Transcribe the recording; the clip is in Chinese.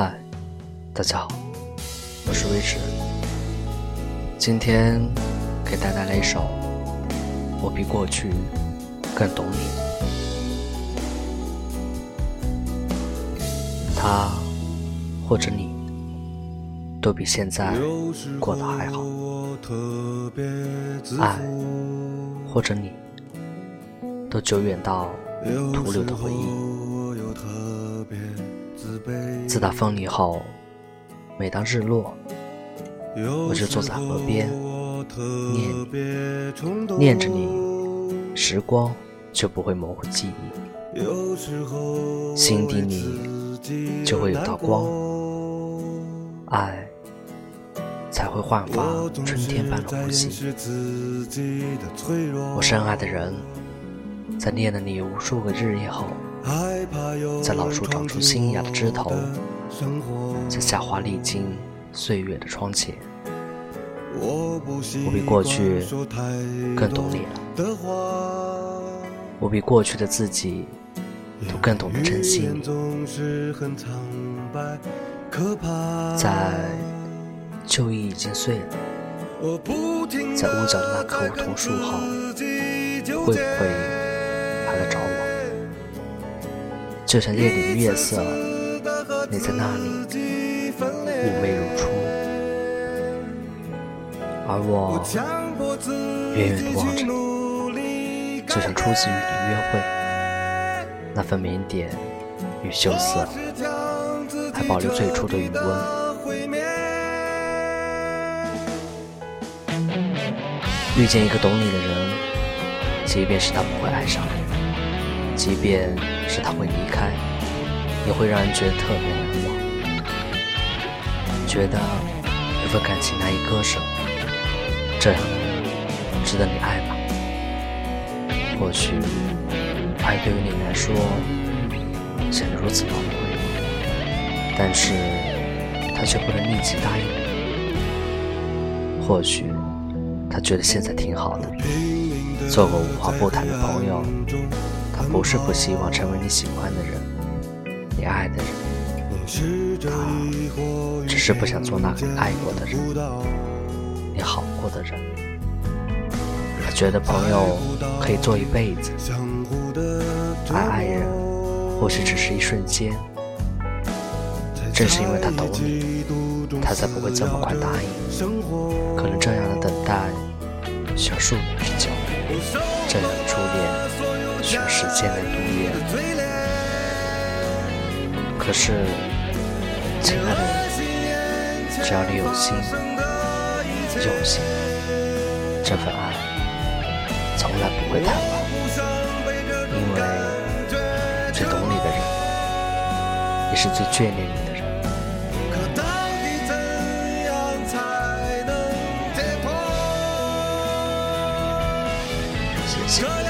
嗨，大家好，我是威驰。今天给大家带来一首《我比过去更懂你》。他或者你，都比现在过得还好。爱或者你，都久远到徒留的回忆。自打分离后，每当日落，我就坐在河边，念念着你，时光就不会模糊记忆，心底里就会有道光，爱才会焕发春天般的呼吸。我深爱的人，在念了你无数个日夜后。在老树长出新芽的枝头，在夏花历经岁月的窗前，我比过去更懂你了。我比过去的自己都更懂得珍惜你。在旧忆已经碎了，在屋角的那棵梧桐树后，会不会就像夜里的月色，你在那里妩媚如初，而我远远地望着你，就像初次与你约会，那份腼腆与羞涩，还保留最初的余温。遇见一个懂你的人，即便是他不会爱上你。即便是他会离开，也会让人觉得特别难忘，觉得有份感情难以割舍。这样的人值得你爱吧？或许爱对于你来说显得如此宝贵，但是他却不能立即答应你。或许他觉得现在挺好的，做个无话不谈的朋友。他不是不希望成为你喜欢的人，你爱的人，他只是不想做那个爱过的人，你好过的人。他觉得朋友可以做一辈子，而爱人或许只是一瞬间。正是因为他懂你，他才不会这么快答应。可能这样的等待需要数年之久，这样的初恋。全世界的毒液。可是，亲爱的人，只要你有心，用心，这份爱从来不会淡忘，因为最懂你的人，也是最眷恋你的人。谢谢。